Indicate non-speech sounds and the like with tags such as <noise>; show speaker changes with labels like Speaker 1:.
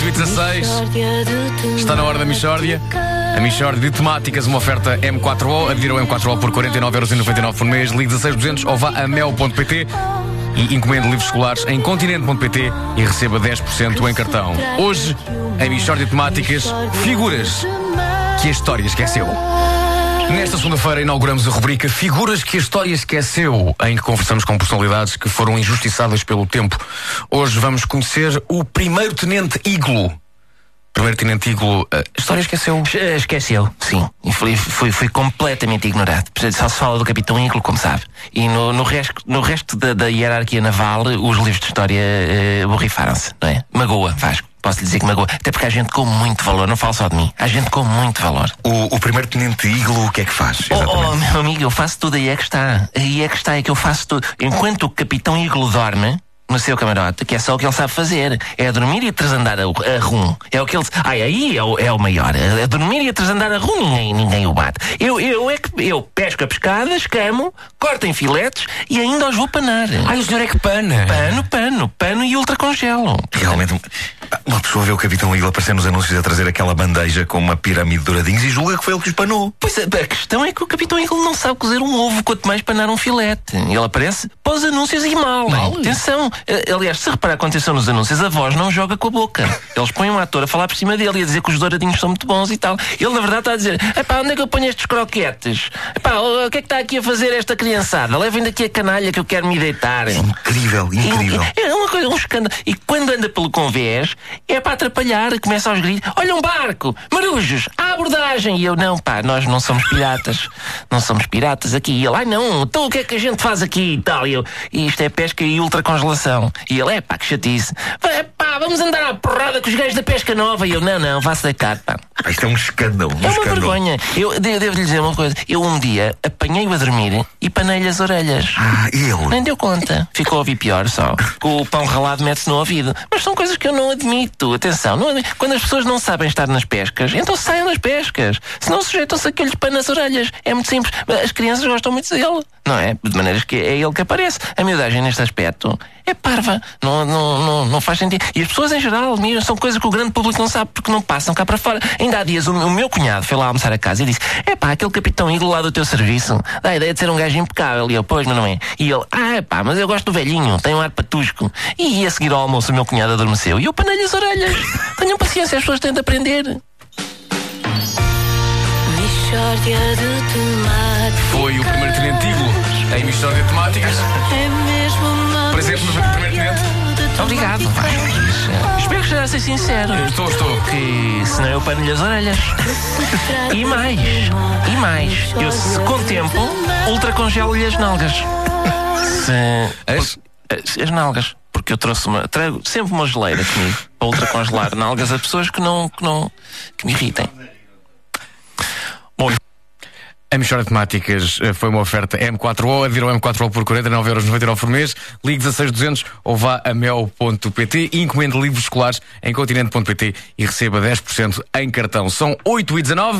Speaker 1: 8 e 16. Está na hora da Michórdia. A Michórdia de temáticas, uma oferta M4O. Adira o M4O por 49,99€ por mês. Ligue 16200 ou vá a mel.pt e encomende livros escolares em continente.pt e receba 10% em cartão. Hoje, a Michórdia de temáticas, figuras que a história esqueceu. Nesta segunda-feira inauguramos a rubrica Figuras que a História Esqueceu, em que conversamos com personalidades que foram injustiçadas pelo tempo. Hoje vamos conhecer o primeiro tenente Iglo. Primeiro tenente Iglo, a história esqueceu?
Speaker 2: Eh, Esqueceu, sim. Fui, fui, fui completamente ignorado. Só se fala do Capitão Iglo, como sabe. E no, no resto, no resto da, da hierarquia naval, os livros de história eh, borrifaram-se, não é? Magoa, Vasco. Posso lhe dizer que magoa. Até porque há gente com muito valor, não falo só de mim. Há gente com muito valor.
Speaker 3: O, o primeiro tenente Iglo, o que é que faz?
Speaker 2: Oh,
Speaker 3: Exatamente.
Speaker 2: oh, meu amigo, eu faço tudo, aí é que está. Aí é que está, é que eu faço tudo. Enquanto o Capitão Iglo dorme, no seu camarote, que é só o que ele sabe fazer. É dormir e transandar a, a rum. É o que ele. Ai, aí é o, é o maior. É dormir e transandar a rum, ninguém, ninguém o bate. Eu, eu é que eu pesco a pescada, escamo, corto em filetes e ainda os vou panar.
Speaker 1: Ai, o senhor é que pana!
Speaker 2: Pano, pano, pano e ultracongelo.
Speaker 3: Realmente, uma pessoa vê o Capitão Iglo aparecer nos anúncios a trazer aquela bandeja com uma pirâmide de douradinhos e julga que foi ele que os panou.
Speaker 2: Pois a, a questão é que o Capitão Iglo não sabe cozer um ovo, quanto mais panar um filete. Ele aparece para os anúncios e mal. Atenção. Eh, Aliás, se reparar com atenção nos anúncios, a voz não joga com a boca. Eles põem um ator a falar por cima dele e a dizer que os douradinhos são muito bons e tal. Ele, na verdade, está a dizer: Epá, onde é que eu ponho estes croquetes? Epá, o que é que está aqui a fazer esta criançada? Levem daqui a canalha que eu quero me deitar.
Speaker 3: Incrível, incrível.
Speaker 2: E- É uma coisa, um escândalo. E quando anda pelo convés, é para atrapalhar, começa aos gritos: Olha um barco, marujos, à abordagem. E eu, não, pá, nós não somos piratas. Não somos piratas aqui. E ele, ai não, então o que é que a gente faz aqui e tal? E eu, isto é pesca e ultracongelação. E ele, é pá, que chatice. Vamos andar à porrada com os gajos da pesca nova. E eu, não, não, vá-se deitar, pá.
Speaker 3: Pá, Isto é um escândalo. Um
Speaker 2: É uma
Speaker 3: escândalo.
Speaker 2: vergonha. Eu de- devo lhe dizer uma coisa. Eu um dia apanhei-o a dormir e panei-lhe as orelhas.
Speaker 3: Ah, ele.
Speaker 2: Nem deu conta. Ficou a ouvir pior só. O pão ralado mete-se no ouvido. Mas são coisas que eu não admito. Atenção, não admito. quando as pessoas não sabem estar nas pescas, então saiam das pescas. Se não sujeitam-se a que eu lhe pano as orelhas. É muito simples. As crianças gostam muito dele. Não é? De maneiras que é ele que aparece. A miudagem neste aspecto é parva. Não, não, não, não faz sentido. E as pessoas em geral admiram. São coisas que o grande público não sabe porque não passam cá para fora. Ainda há dias o, o meu cunhado foi lá almoçar a casa e disse: É pá, aquele capitão Iglo lá do teu serviço dá a ideia de ser um gajo impecável. E eu, pois, mas não é. E ele: Ah, é pá, mas eu gosto do velhinho, tem um ar patusco. E a seguir ao almoço o meu cunhado adormeceu e eu panei-lhe as orelhas. <laughs> Tenham paciência, as pessoas têm de aprender.
Speaker 1: Foi o primeiro tenente em Michórdia de temáticas.
Speaker 4: É mesmo uma
Speaker 1: Presente no primeiro.
Speaker 2: Obrigado, eh, Espero que esteja a ser sincero.
Speaker 1: Estou, estou.
Speaker 2: Que senão eu pano-lhe as orelhas. E mais, e mais, eu se com tempo ultracongelo-lhe as nalgas. Se.
Speaker 1: As?
Speaker 2: As, as nalgas. Porque eu trouxe uma. Trago sempre uma geleira comigo para ultracongelar nalgas a pessoas que não. que não. que me irritem. Bom,
Speaker 1: A Michórdia de Temáticas eh, foi uma oferta M4O, adira ao M4O por 49,99€ por mês, ligue 16200 ou vá a mel.pt e encomende livros escolares em continente.pt e receba 10% em cartão. São 8 e 19